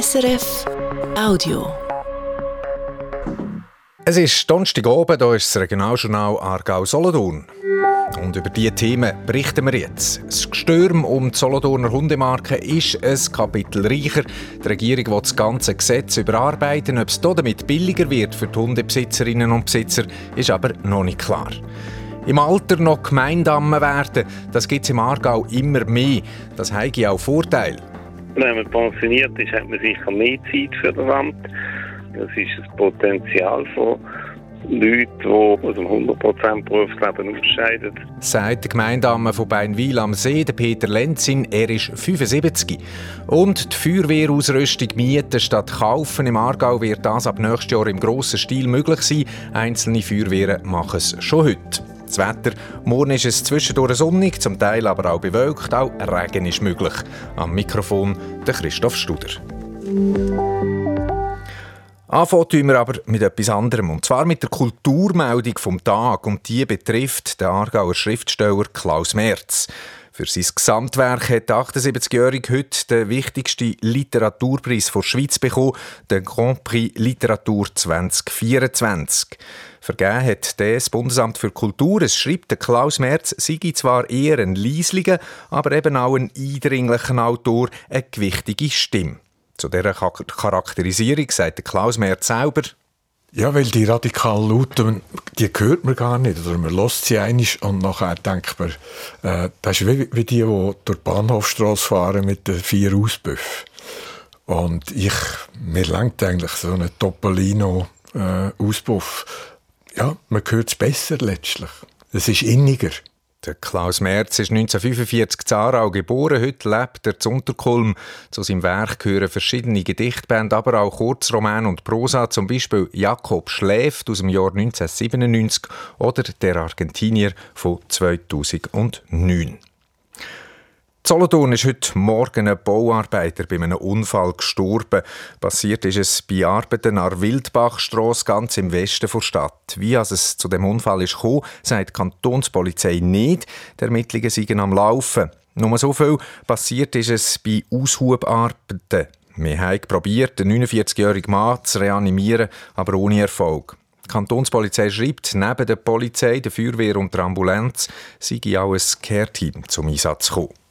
SRF Audio. Es ist Donnerstagabend, hier ist das Regionaljournal Aargau-Solothurn. Und über diese Themen berichten wir jetzt. Das Gestürm um die Solothurner Hundemarke ist ein Kapitel reicher. Die Regierung will das ganze Gesetz überarbeiten. Ob es damit billiger wird für die Hundebesitzerinnen und Besitzer, ist aber noch nicht klar. Im Alter noch Gemeindamme werden, das gibt es im Aargau immer mehr. Das hat auch Vorteile. Wenn man pensioniert ist, hat man sicher mehr Zeit für das Amt. Das ist das Potenzial von Leuten, die aus dem 100% Berufsleben ausscheiden. Sagt der Gemeindeamme von Beinwil am See, Peter Lenzin. Er ist 75. Und die Feuerwehrausrüstung mieten statt kaufen im Aargau wird das ab nächstes Jahr im grossen Stil möglich sein. Einzelne Feuerwehren machen es schon heute. Das Wetter, morgen ist es zwischendurch sonnig, zum Teil aber auch bewölkt, auch Regen ist möglich. Am Mikrofon der Christoph Studer. Anfangen wir aber mit etwas anderem, und zwar mit der Kulturmeldung vom Tag, und die betrifft den Aargauer Schriftsteller Klaus Merz. Für sein Gesamtwerk hat der 78-Jährige heute den wichtigsten Literaturpreis der Schweiz bekommen, den Grand Prix Literatur 2024. Vergeben hat das Bundesamt für Kultur. Es schreibt, der Klaus Merz sei zwar eher ein leislicher, aber eben auch ein eindringlicher Autor, eine gewichtige Stimme. Zu dieser Charakterisierung sagt der Klaus Merz selber, ja, weil die radikal lauten, die hört man gar nicht. Oder man lässt sie einig und nachher denkt man, äh, das ist wie, wie die, die durch die Bahnhofstrasse fahren mit den vier Auspuffen. Und ich, mir langt eigentlich so ein Topolino-Auspuff. Ja, man hört es besser letztlich. Es ist inniger. Der Klaus Merz ist 1945 in Aarau geboren. Heute lebt er zu Unterkulm. Zu seinem Werk gehören verschiedene Gedichtbände, aber auch Kurzroman und Prosa, zum Beispiel Jakob schläft aus dem Jahr 1997 oder Der Argentinier von 2009. Solothurn ist heute Morgen ein Bauarbeiter bei einem Unfall gestorben. Passiert ist es bei Arbeiten an der Wildbachstrasse ganz im Westen der Stadt. Wie es zu dem Unfall ist gekommen, sagt die Kantonspolizei nicht. Die Ermittlungen sind am Laufen. Nur so viel passiert ist es bei Aushubarbeiten. Wir haben probiert, den 49-jährigen Mann zu reanimieren, aber ohne Erfolg. Die Kantonspolizei schreibt, neben der Polizei, der Feuerwehr und der Ambulanz sei auch ein Care-Team zum Einsatz gekommen.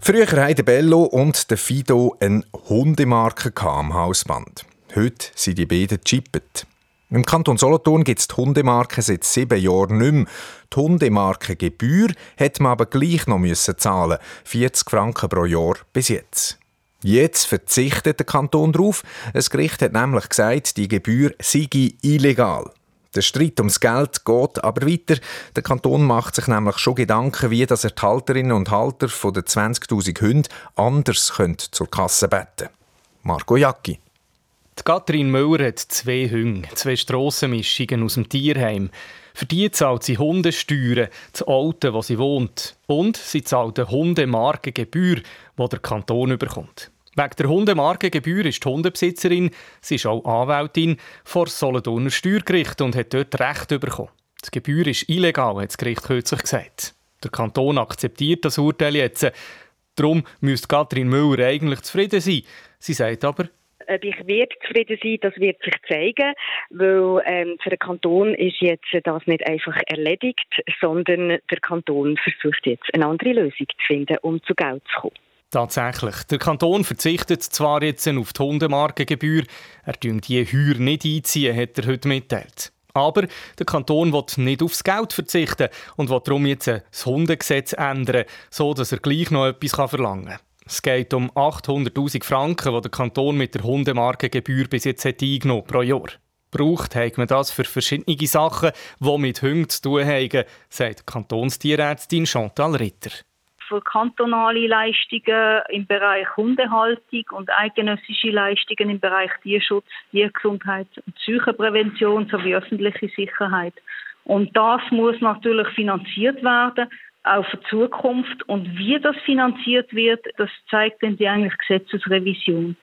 Früher hatten Bello und der Fido eine Hundemarke am Hausband. Heute sind die beiden chippet. Im Kanton Solothurn gibt es die Hundemarke seit sieben Jahren nicht mehr. Die Hundemarkengebühr hätte man aber gleich noch müssen zahlen 40 Franken pro Jahr bis jetzt. Jetzt verzichtet der Kanton darauf. Das Gericht hat nämlich gesagt, die Gebühr sei illegal. Der Streit ums Geld geht aber weiter. Der Kanton macht sich nämlich schon Gedanken, wie das er die Halterinnen und Halter von den 20.000 Hunden anders zur Kasse beten Marco Jacki. Die Katrin Müller hat zwei Hunde, zwei Strassenmischungen aus dem Tierheim. Für die zahlt sie Hundesteuern, das Alte, wo sie wohnt. Und sie zahlt eine Hundemarkengebühr, die der Kanton überkommt. Wegen der Hundemarkengebühr ist die Hundebesitzerin, sie ist auch Anwältin, vor Solothurner Steuergericht und hat dort Recht bekommen. Die Gebühr ist illegal, hat das Gericht kürzlich gesagt. Der Kanton akzeptiert das Urteil jetzt. Darum müsste Katrin Müller eigentlich zufrieden sein. Sie sagt aber, ob ich werde zufrieden sein, das wird sich zeigen, weil ähm, für den Kanton ist jetzt das nicht einfach erledigt, sondern der Kanton versucht jetzt eine andere Lösung zu finden, um zu Geld zu kommen. Tatsächlich. Der Kanton verzichtet zwar jetzt auf die Hundemarkengebühr, er dürfte die Heuer nicht einziehen, hat er heute mitteilt. Aber der Kanton will nicht aufs Geld verzichten und will darum jetzt das Hundegesetz ändern, so dass er gleich noch etwas verlangen kann. Es geht um 800.000 Franken, die der Kanton mit der Hundemarkengebühr bis jetzt hat eingenommen pro Jahr. Braucht hat man das für verschiedene Sachen, die mit Hunden zu tun haben, sagt Kantonstierärztin Chantal Ritter für kantonale Leistungen im Bereich Hundehaltung und eidgenössische Leistungen im Bereich Tierschutz, Tiergesundheit und Psychoprävention sowie öffentliche Sicherheit. Und das muss natürlich finanziert werden, auch für die Zukunft. Und wie das finanziert wird, das zeigt dann die eigentlich Gesetzesrevision.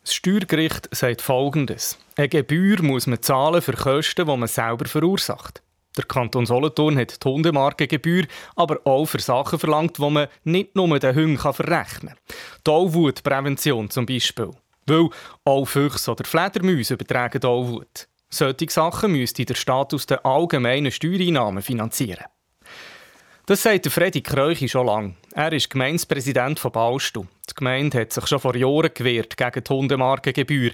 Das Steuergericht sagt Folgendes. Eine Gebühr muss man zahlen für Kosten, die man selber verursacht. Der Kanton Solothurn hat die Hundemarkengebühr aber auch für Sachen verlangt, die man nicht nur den Hunden verrechnen kann. Tollwutprävention zum Beispiel. Weil auch Füchse oder Fledermäuse übertragen Tollwut. Solche Sachen müsste der Staat aus den allgemeinen Steuereinnahmen finanzieren. Das sagt Freddy Kreuchi schon lange. Er ist Gemeindepräsident von Baustu. Die Gemeinde hat sich schon vor Jahren gewehrt gegen die Hundemarkengebühr.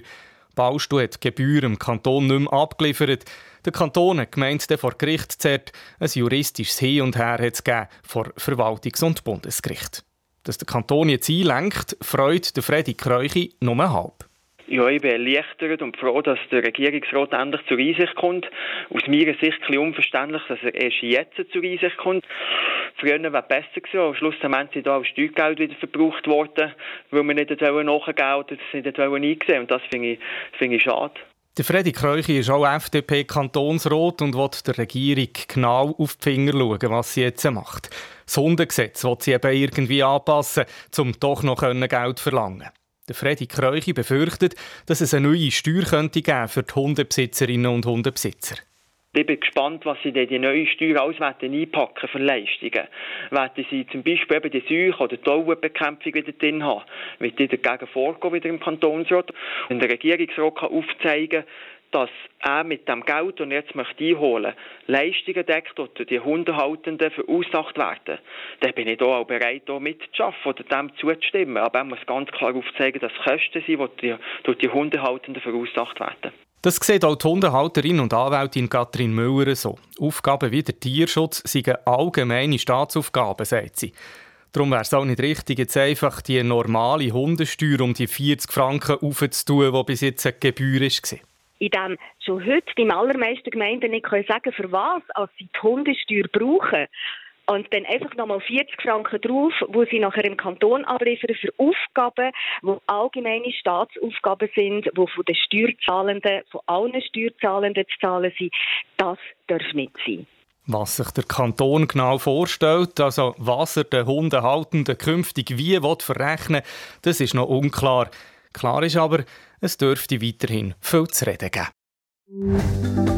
Baustu hat die Gebühr im Kanton nicht mehr abgeliefert. Der Kanton hat gemeint, vor Gericht zerrt. Ein juristisches Hin und Her hat es vor Verwaltungs- und Bundesgericht. Dass der Kanton jetzt einlenkt, freut der Freddy Kreuchi nur halb. Ja, ich bin erleichtert und froh, dass der Regierungsrat endlich zur Einsicht kommt. Aus meiner Sicht ein unverständlich, dass er erst jetzt zur Einsicht kommt. Früher wäre es besser gewesen. Am Schluss sind da auch Steuergeld wieder verbraucht worden, weil wir nicht nachgeben oder das nicht eingesehen Und das finde ich, finde ich schade. Der Freddy Kreuchi ist auch FDP-Kantonsrat und will der Regierung genau auf die Finger schauen, was sie jetzt macht. Das Hundegesetz will sie eben irgendwie anpassen, um doch noch Geld verlangen. Der Freddy Kreuchi befürchtet, dass es eine neue Steuer könnte geben für die Hundebesitzerinnen und Hundebesitzer. Ich bin gespannt, was sie denn die neue Steuer alles einpacken für Leistungen. Werden sie zum Beispiel eben die Seuch- oder Taubenbekämpfung wieder drin haben? Wird die dagegen vorgehen wieder im Kantonsrat? Und der Regierungsrat kann aufzeigen, dass er mit dem Geld, das er jetzt möchte einholen möchte, Leistungen deckt oder die Hundehaltenden verursacht werden, dann bin ich da auch bereit, hier mitzuschaffen oder dem zuzustimmen. Aber er muss ganz klar aufzeigen, dass Kosten sind, die durch die Hundehaltenden verursacht werden. Das sieht auch die Hundehalterin und Anwältin Katrin Müller so. Aufgaben wie der Tierschutz sind allgemeine Staatsaufgaben, sagt sie. Darum wäre es auch nicht richtig, jetzt einfach die normale Hundesteuer um die 40 Franken aufzutun, die bis jetzt eine Gebühr war. In dem schon heute die allermeisten Gemeinden nicht sagen können, für was sie die Hundesteuer brauchen. Und dann einfach nochmal 40 Franken drauf, wo sie nachher im Kanton abliefern für Aufgaben, die allgemeine Staatsaufgaben sind, die von den Steuerzahlenden, von allen Steuerzahlenden zu zahlen sind. Das darf nicht sein. Was sich der Kanton genau vorstellt, also was er den Hundehaltenden künftig wie verrechnen das ist noch unklar. Klar ist aber, es dürfte weiterhin viel zu reden geben.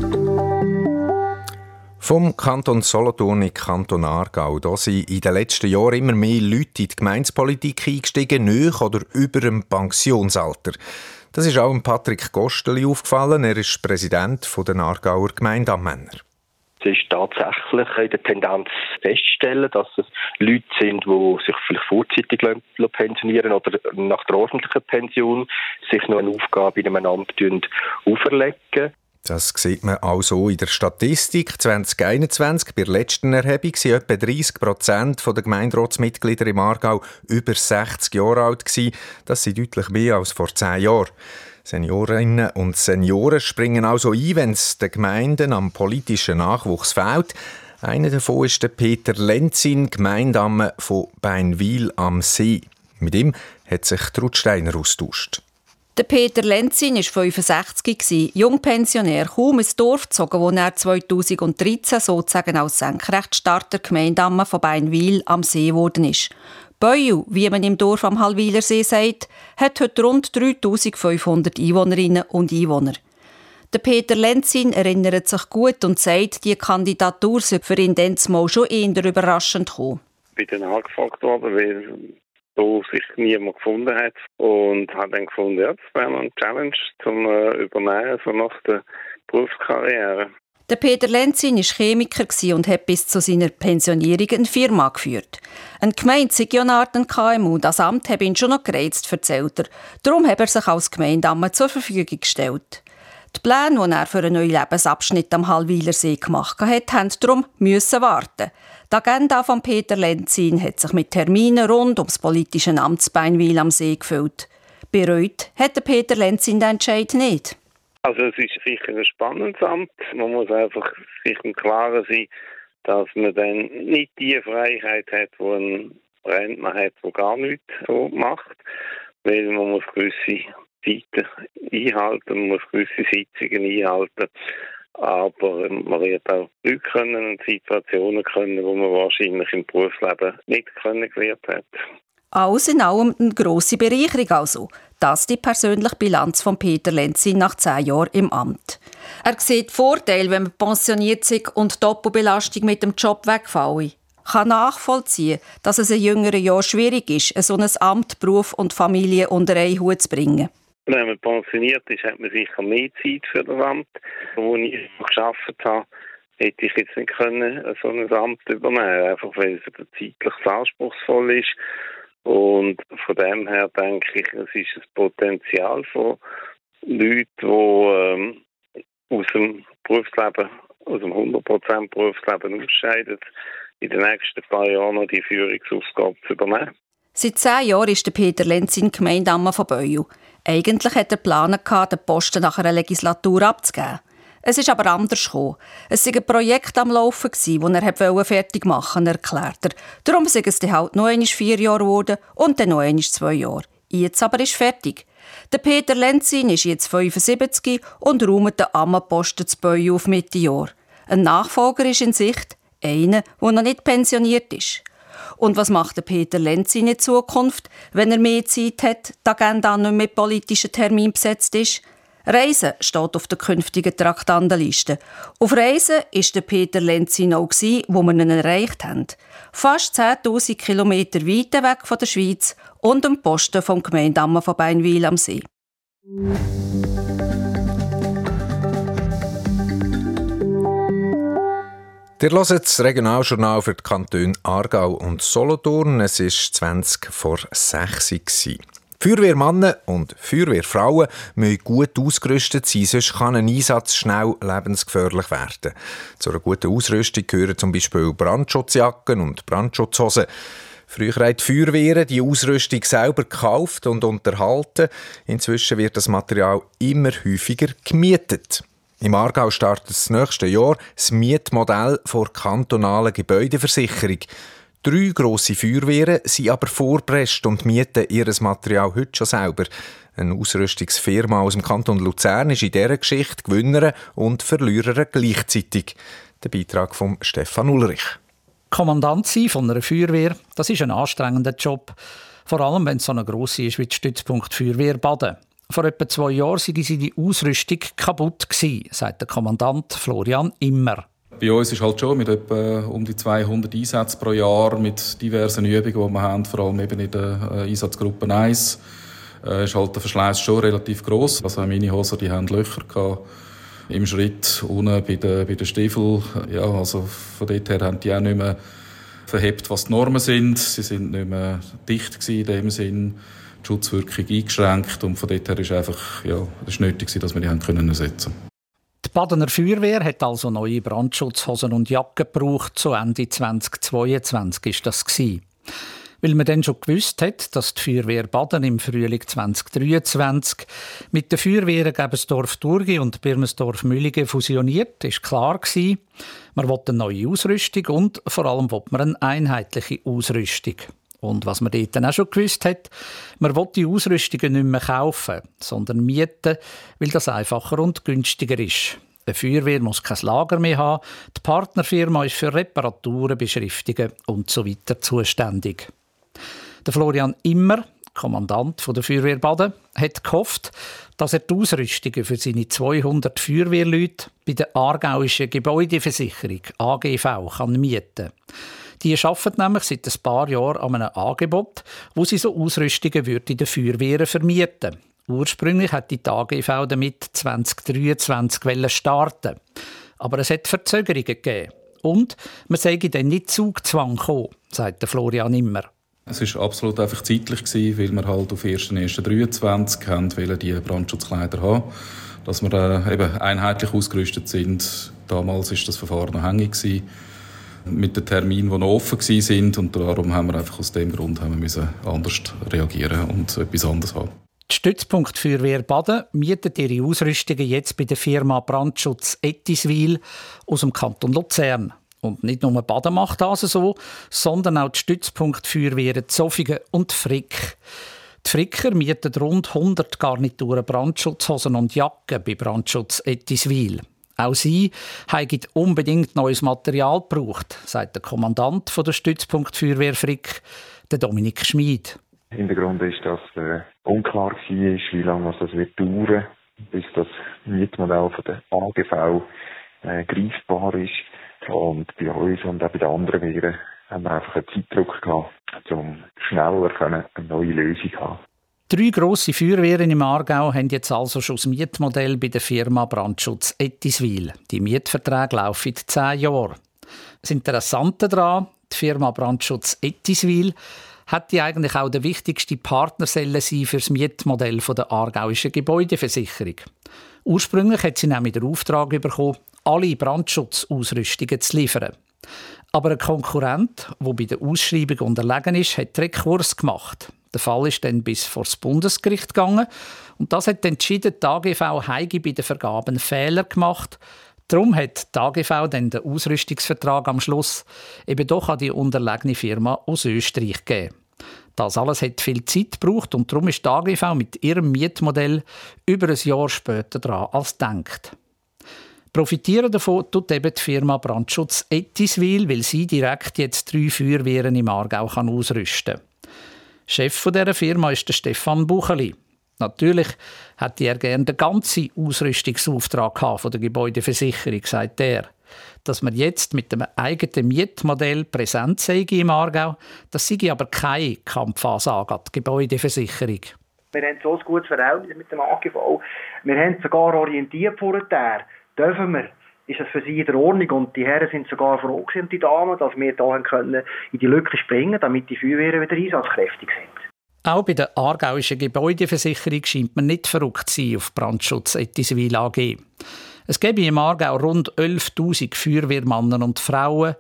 Vom Kanton Solothurn in Kanton Aargau. Da sind in den letzten Jahren immer mehr Leute in die Gemeinspolitik eingestiegen, nöch oder über dem Pensionsalter. Das ist auch Patrick Gosteli aufgefallen. Er ist Präsident der Aargauer Gemeindeamänner. Es ist tatsächlich in der Tendenz feststellen, dass es Leute sind, die sich vielleicht vorzeitig pensionieren oder nach der ordentlichen Pension sich noch eine Aufgabe in einem Amt auferlegen. Das sieht man auch so in der Statistik. 2021, bei der letzten Erhebung, waren etwa 30 Prozent der Gemeinderatsmitglieder im Aargau über 60 Jahre alt. Das sind deutlich mehr als vor 10 Jahren. Seniorinnen und Senioren springen also ein, wenn es den Gemeinden am politischen Nachwuchs fehlt. Einer davon ist der Peter Lenzin, Gemeindamme von Beinwil am See. Mit ihm hat sich Trudsteiner austauscht. Der Peter Lenzin war 65, Jungpensionär, kaum ins Dorf gezogen, wo er 2013 sozusagen als Senkrechtstarter Gemeindamme von Beinwil am See geworden ist. Beuel, wie man im Dorf am Halwiler See sagt, hat heute rund 3500 Einwohnerinnen und Einwohner. Der Peter Lenzin erinnert sich gut und sagt, die Kandidatur sei für ihn dann mal schon eher überraschend gekommen. Bin dann angefragt worden, weil wo sich niemand gefunden hat und habe dann gefunden, ja, das wäre eine Challenge zum äh, Übernehmen so nach der Berufskarriere. Der Peter Lenzin war Chemiker und hat bis zu seiner Pensionierung eine Firma geführt. Ein Gemeinde sei ja eine Art KMU, das Amt habe ihn schon noch gereizt, erzählt er. Darum hat er sich als Gemeindeamme zur Verfügung gestellt. Die Pläne, die er für einen neuen Lebensabschnitt am Hallwiler See gemacht hat, mussten darum warten. Die Agenda von Peter Lenzin hat sich mit Terminen rund ums politische Amtsbeinwil am See gefüllt. Bereut hat Peter Lenzin den Entscheid nicht. Also es ist sicher ein spannendes Amt. Man muss einfach sich im Klaren sein, dass man dann nicht die Freiheit hat, die ein Rentner hat, der gar nichts so macht. Weil man muss gewisse Zeiten einhalten, man muss gewisse Sitzungen einhalten. Aber man wird auch Leute können und Situationen können, wo man wahrscheinlich im Berufsleben nicht können gelernt hat. Alles in allem eine grosse Bereicherung also. Das die persönliche Bilanz von Peter Lenzin nach zehn Jahren im Amt. Er sieht Vorteile, wenn man pensioniert ist und die Doppelbelastung mit dem Job wegfallen. Kann nachvollziehen, dass es in jüngeren Jahren schwierig ist, so ein Amt, Beruf und Familie unter einen Hut zu bringen. Wenn man pensioniert ist, hat man sicher mehr Zeit für das Amt. Wo ich geschafft habe, hätte ich jetzt nicht können, so ein Amt übernehmen einfach weil es zeitlich anspruchsvoll ist. Und von dem her denke ich, es ist das Potenzial von Leuten, die ähm, aus dem Berufsleben, aus dem 100% Berufsleben ausscheiden, in den nächsten paar Jahren noch die Führungsaufgabe zu übernehmen. Seit zehn Jahren ist Peter Lenz in Gemeindamme von Beuel. Eigentlich hat er geplant, den Posten nach einer Legislatur abzugeben. Es ist aber anders gekommen. Es war ein Projekt am Laufen, das er fertig machen wollte, erklärt er. Darum sind es halt noch einmal vier Jahre geworden und dann noch einmal zwei Jahre. Jetzt aber ist fertig. Der Peter Lenzin ist jetzt 75 und räumt den Ammenposten zu Beu auf Mitte Jahr. Ein Nachfolger ist in Sicht, einer, der noch nicht pensioniert ist. Und was macht Peter Lenzin in Zukunft, wenn er mehr Zeit hat, die Agenda nicht mit politischen Termin besetzt ist? Reisen steht auf der künftigen Traktandenliste. Auf Reisen ist der Peter Lenzin auch, wo wir ihn erreicht haben. Fast 10.000 Kilometer weit weg von der Schweiz und am Posten vom Gemeindamme von Beinwil am See. Ihr hört das Regionaljournal für die Kantone Aargau und Solothurn. Es war 20 vor 6 Uhr. Feuerwehrmannen und Feuerwehrfrauen müssen gut ausgerüstet sein, sonst kann ein Einsatz schnell lebensgefährlich werden. Zu einer guten Ausrüstung gehören zum Beispiel Brandschutzjacken und Brandschutzhosen. Früher haben die Feuerwehren die Ausrüstung selber gekauft und unterhalten. Inzwischen wird das Material immer häufiger gemietet. Im Aargau startet das nächste Jahr das Mietmodell vor kantonalen Gebäudeversicherung. Drei grosse Feuerwehren sind aber vorpresst und mieten ihr Material heute schon selber. Eine Ausrüstungsfirma aus dem Kanton Luzern ist in dieser Geschichte Gewinner und Verlierer gleichzeitig. Der Beitrag von Stefan Ulrich. Kommandant sein von einer Feuerwehr, das ist ein anstrengender Job. Vor allem, wenn es so eine grosse ist wie der Stützpunkt Feuerwehr Baden. Vor etwa zwei Jahren waren die Ausrüstung kaputt, sagt der Kommandant Florian Immer. Bei uns ist halt schon mit etwa um die 200 Einsätzen pro Jahr mit diversen Übungen, die wir haben, vor allem eben in der äh, Einsatzgruppe 1, äh, ist halt der Verschleiß schon relativ groß. Also meine Hosen, die haben Löcher gehabt im Schritt unten bei den, bei den Stiefeln. Ja, also von dort her haben die auch nicht mehr verhebt, was die Normen sind. Sie sind nicht mehr dicht gewesen in dem Sinn. Schutzwirkung eingeschränkt und von dort her ist einfach, ja, es ist nötig dass wir die haben können ersetzen die Badener Feuerwehr hat also neue Brandschutzhosen und Jacken gebraucht. Zu Ende 2022 ist das gewesen. Weil man dann schon gewusst hat, dass die Feuerwehr Baden im Frühling 2023 mit den Feuerwehren Gebensdorf Durgi und Birmensdorf Müllige fusioniert, ist klar gewesen, man will eine neue Ausrüstung und vor allem will man eine einheitliche Ausrüstung. Und was man dort dann auch schon gewusst hat, man will die Ausrüstungen nicht mehr kaufen, sondern mieten, weil das einfacher und günstiger ist. Eine Feuerwehr muss kein Lager mehr haben, die Partnerfirma ist für Reparaturen, Beschriftungen und so weiter zuständig. Der Florian Immer, Kommandant der Feuerwehr Baden, hat gehofft, dass er die Ausrüstungen für seine 200 Feuerwehrleute bei der Aargauischen Gebäudeversicherung AGV kann mieten kann. Die arbeiten nämlich seit ein paar Jahren an einem Angebot, wo sie so Ausrüstungen in den Feuerwehren vermieten Ursprünglich hätte die AGV damit 2023 starten Aber es hat Verzögerungen gegeben. Und man sei dann nicht Zugzwang gekommen, sagt Florian immer. Es war absolut einfach zeitlich, gewesen, weil wir halt auf 1.1.23 haben die Brandschutzkleider haben dass wir eben einheitlich ausgerüstet sind. Damals war das Verfahren noch hängig. Gewesen mit den Terminen, die noch offen sind und darum haben wir einfach aus dem Grund haben wir anders reagieren und etwas anderes haben. Die Stützpunkt Feuerwehr Baden mietet ihre Ausrüstungen jetzt bei der Firma Brandschutz Ettiswil aus dem Kanton Luzern. Und nicht nur Baden macht das so, sondern auch die Stützpunkt Feuerwehren Zofingen und Frick. Die Fricker mieten rund 100 Garnituren Brandschutzhosen und Jacken bei Brandschutz Ettiswil. Auch sie haben unbedingt neues Material gebraucht, sagt der Kommandant der Stützpunkt Feuerwehr Frick, der Dominik Schmid. Hintergrund ist, dass äh, unklar war, wie lange das wird dauern bis das Mietmodell von der AGV äh, greifbar ist. Und bei uns und auch bei den anderen Viren haben wir einfach einen Zeitdruck gehabt, um schneller eine neue Lösung zu haben. Drei grosse Feuerwehren im Aargau haben jetzt also schon das Mietmodell bei der Firma Brandschutz Ettiswil. Die Mietverträge laufen zehn Jahre. Das Interessante daran, die Firma Brandschutz Ettiswil hätte eigentlich auch der wichtigste Partner sein für das Mietmodell der aargauischen Gebäudeversicherung. Ursprünglich hat sie nämlich den Auftrag bekommen, alle Brandschutzausrüstungen zu liefern. Aber ein Konkurrent, der bei der Ausschreibung unterlegen ist, hat Rekurs gemacht. Der Fall ist dann bis vor das Bundesgericht gegangen und das hat entschieden, die AGV Heige bei den Vergaben Fehler gemacht. Darum hat die AGV dann den Ausrüstungsvertrag am Schluss eben doch an die unterlegene Firma aus Österreich gegeben. Das alles hat viel Zeit gebraucht und darum ist die AGV mit ihrem Mietmodell über ein Jahr später dran als denkt. Profitieren davon tut eben die Firma Brandschutz Ettiswil, weil sie direkt jetzt drei Feuerwehren im Aargau kann ausrüsten kann. Chef dieser Firma ist der Stefan Bucheli. Natürlich hätte er gerne den ganzen Ausrüstungsauftrag von der Gebäudeversicherung, sagt er. Dass man jetzt mit dem eigenen Mietmodell präsent sei im Aargau, das sei aber keine Kampfansage an die Gebäudeversicherung. Wir haben so ein gutes Verhältnis mit dem AGV. Wir haben sogar orientiert vorher dürfen wir, ist das für sie in der Ordnung und die Herren sind sogar froh gewesen, die Damen, dass wir da können in die Lücke springen, damit die Feuerwehren wieder einsatzkräftig sind. Auch bei der aargauischen Gebäudeversicherung scheint man nicht verrückt zu sein auf Brandschutz Ettiswil AG. Es gäbe im Aargau rund 11.000 Feuerwehrmannen und Frauen.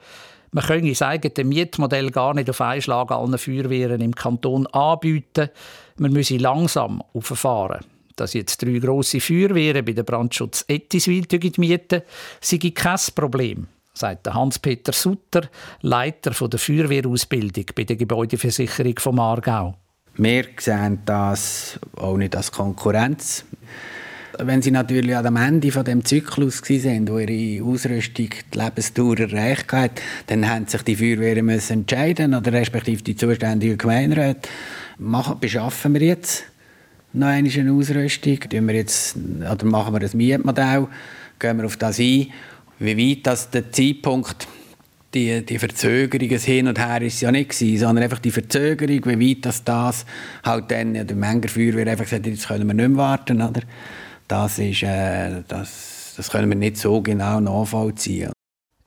Man könne das eigene Mietmodell gar nicht auf einen Schlag allen Feuerwehren im Kanton anbieten. Man müsse langsam auffahren dass jetzt drei grosse Feuerwehren bei der Brandschutz Ettiswil mieten, sei kein Problem, sagt Hans-Peter Sutter, Leiter der Feuerwehrausbildung bei der Gebäudeversicherung vom Aargau. Wir sehen das auch nicht als Konkurrenz. Wenn sie natürlich am Ende von Zyklus sind, wo ihre Ausrüstung die Lebensdauer erreicht hat, dann haben sich die Feuerwehren entscheiden oder respektive die zuständigen Gemeinderäte, machen, beschaffen wir jetzt noch eine Ausrüstung? Tun wir jetzt, oder machen wir ein Mietmodell? Gehen wir auf das ein? Wie weit das der Zeitpunkt, die, die Verzögerungen hin und her ist ja nicht gewesen, sondern einfach die Verzögerung, wie weit das, das halt dann, der Menger Feuerwehr einfach gesagt jetzt können wir nicht mehr warten, oder? Das ist, äh, das, das können wir nicht so genau nachvollziehen.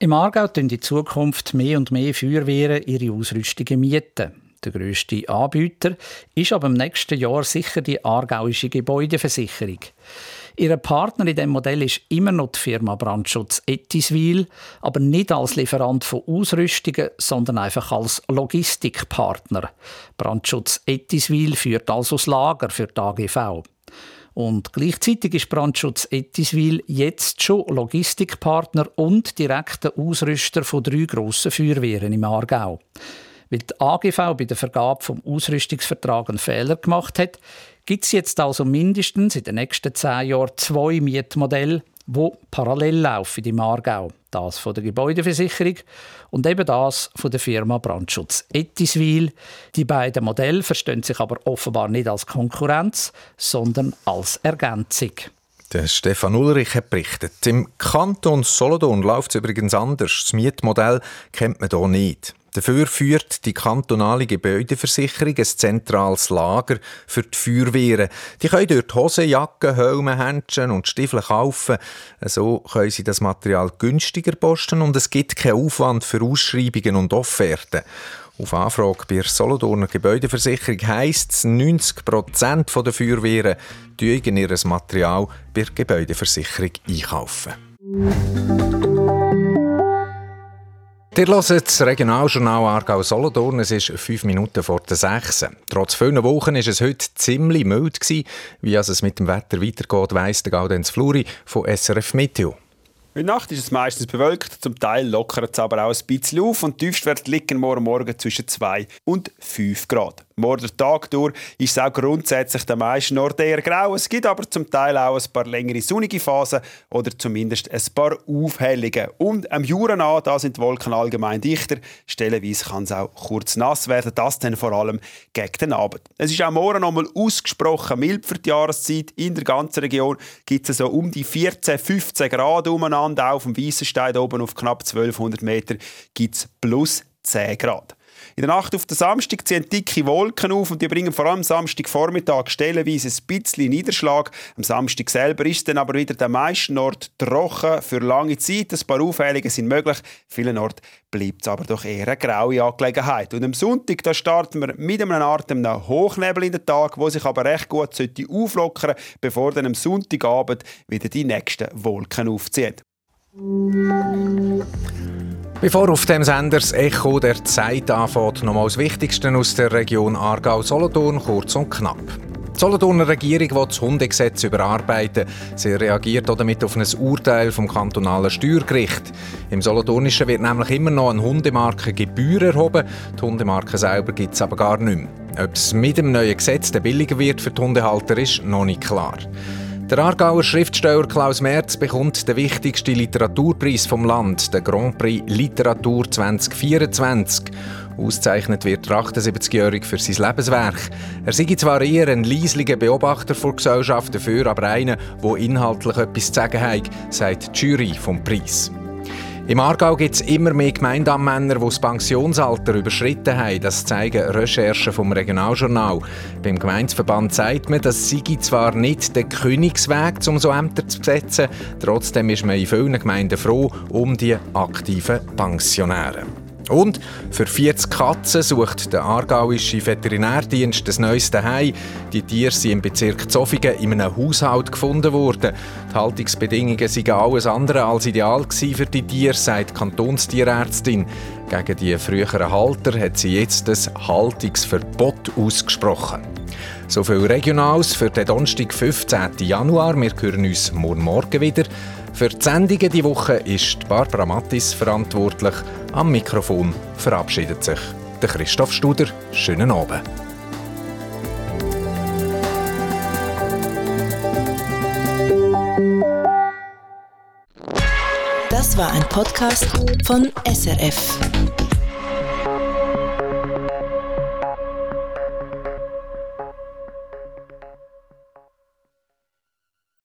Im Aargau tun in Zukunft mehr und mehr Feuerwehren ihre Ausrüstungen mieten. Der grösste Anbieter ist aber im nächsten Jahr sicher die aargauische Gebäudeversicherung. Ihr Partner in diesem Modell ist immer noch die Firma Brandschutz Ettiswil, aber nicht als Lieferant von Ausrüstungen, sondern einfach als Logistikpartner. Brandschutz Ettiswil führt also das Lager für die AGV. Und gleichzeitig ist Brandschutz Ettiswil jetzt schon Logistikpartner und direkter Ausrüster von drei grossen Feuerwehren im Aargau. Weil die AGV bei der Vergabe vom Ausrüstungsvertrag einen Fehler gemacht hat, gibt es jetzt also mindestens in den nächsten zehn Jahren zwei Mietmodelle, die parallel laufen im Aargau. Das von der Gebäudeversicherung und eben das von der Firma Brandschutz Ettiswil. Die beiden Modelle verstehen sich aber offenbar nicht als Konkurrenz, sondern als Ergänzung. Der Stefan Ulrich hat berichtet. Im Kanton Solothurn läuft es übrigens anders. Das Mietmodell kennt man hier nicht. Dafür führt die kantonale Gebäudeversicherung ein zentrales Lager für die Feuerwehren. Die können dort Hosen, Jacken, Helme, Händchen und Stiefel kaufen. So können sie das Material günstiger posten und es gibt keinen Aufwand für Ausschreibungen und Offerten. Auf Anfrage bei der Solothurner Gebäudeversicherung heisst es, 90 Prozent der Feuerwehren ihr Material bei der Gebäudeversicherung einkaufen. Ihr hört das Regionaljournal Aargau Solothurn. Es ist fünf Minuten vor der sechs. Trotz vielen Wochen war es heute ziemlich mild. Gewesen. Wie es mit dem Wetter weitergeht, weiss der Gaudenz Fluri von SRF Meteo. In der Nacht ist es meistens bewölkt, zum Teil lockert es aber auch ein bisschen auf und die Tiefstwerte liegen morgen Morgen zwischen 2 und 5 Grad. Morgen der Tag durch ist es auch grundsätzlich der meisten Orten eher grau. Es gibt aber zum Teil auch ein paar längere sonnige Phasen oder zumindest ein paar Aufhellungen. Und am Juren an, da sind die Wolken allgemein dichter. Stellenweise kann es auch kurz nass werden, das dann vor allem gegen den Abend. Es ist auch morgen noch mal ausgesprochen mild für die Jahreszeit. In der ganzen Region gibt es so um die 14, 15 Grad umeinander. Auf dem Weissenstein oben auf knapp 1200 Meter gibt es plus 10 Grad. In der Nacht auf den Samstag ziehen dicke Wolken auf und die bringen vor allem Samstagvormittag stellenweise ein bisschen Niederschlag. Am Samstag selber ist dann aber wieder der meisten Ort trocken für lange Zeit. Ein paar Aufhellungen sind möglich. Vielen Orten bleibt es aber doch eher eine graue Angelegenheit. Und am Sonntag da starten wir mit einem Art einem Hochnebel in den Tag, wo sich aber recht gut sollte auflockern bevor dann am Sonntagabend wieder die nächsten Wolken aufziehen. Bevor auf dem Sender das Echo der Zeit anfängt, nochmal das Wichtigste aus der Region Aargau-Solothurn, kurz und knapp. Die Solothurner Regierung will das Hundegesetz überarbeiten. Sie reagiert damit auf ein Urteil vom kantonalen Steuergericht. Im Solothurnischen wird nämlich immer noch eine Hundemarkengebühr erhoben. Die Hundemarke selber gibt es aber gar nicht mehr. Ob es mit dem neuen Gesetz billiger wird für die Hundehalter, ist noch nicht klar. Der Aargauer Schriftsteller Klaus Merz bekommt den wichtigsten Literaturpreis vom Land, den Grand Prix Literatur 2024. Ausgezeichnet wird der 78-Jährige für sein Lebenswerk. Er sei zwar eher ein leislicher Beobachter der Gesellschaft, dafür aber einer, der inhaltlich etwas zu sagen hat, sagt die Jury vom Preis. Im Aargau gibt es immer mehr Gemeindeamänner, die das Pensionsalter überschritten haben. Das zeigen Recherchen vom Regionaljournal. Beim Gemeindeverband sagt man, das sei zwar nicht der Königsweg, um so Ämter zu besetzen, trotzdem ist man in vielen Gemeinden froh um die aktiven Pensionäre. Und für 40 Katzen sucht der aargauische Veterinärdienst das neueste Hai. Die Tiere sind im Bezirk Zofingen in einem Haushalt gefunden worden. Die Haltungsbedingungen seien alles andere als ideal für die Tiere, sagt die Kantonstierärztin. Gegen die früheren Halter hat sie jetzt das Haltungsverbot ausgesprochen. So viel Regionals für den Donnerstag, 15. Januar. Wir hören uns morgen Morgen wieder. Für die Sendungen diese Woche ist Barbara Mattis verantwortlich. Am Mikrofon verabschiedet sich der Christoph Studer. Schönen Abend. Das war ein Podcast von SRF.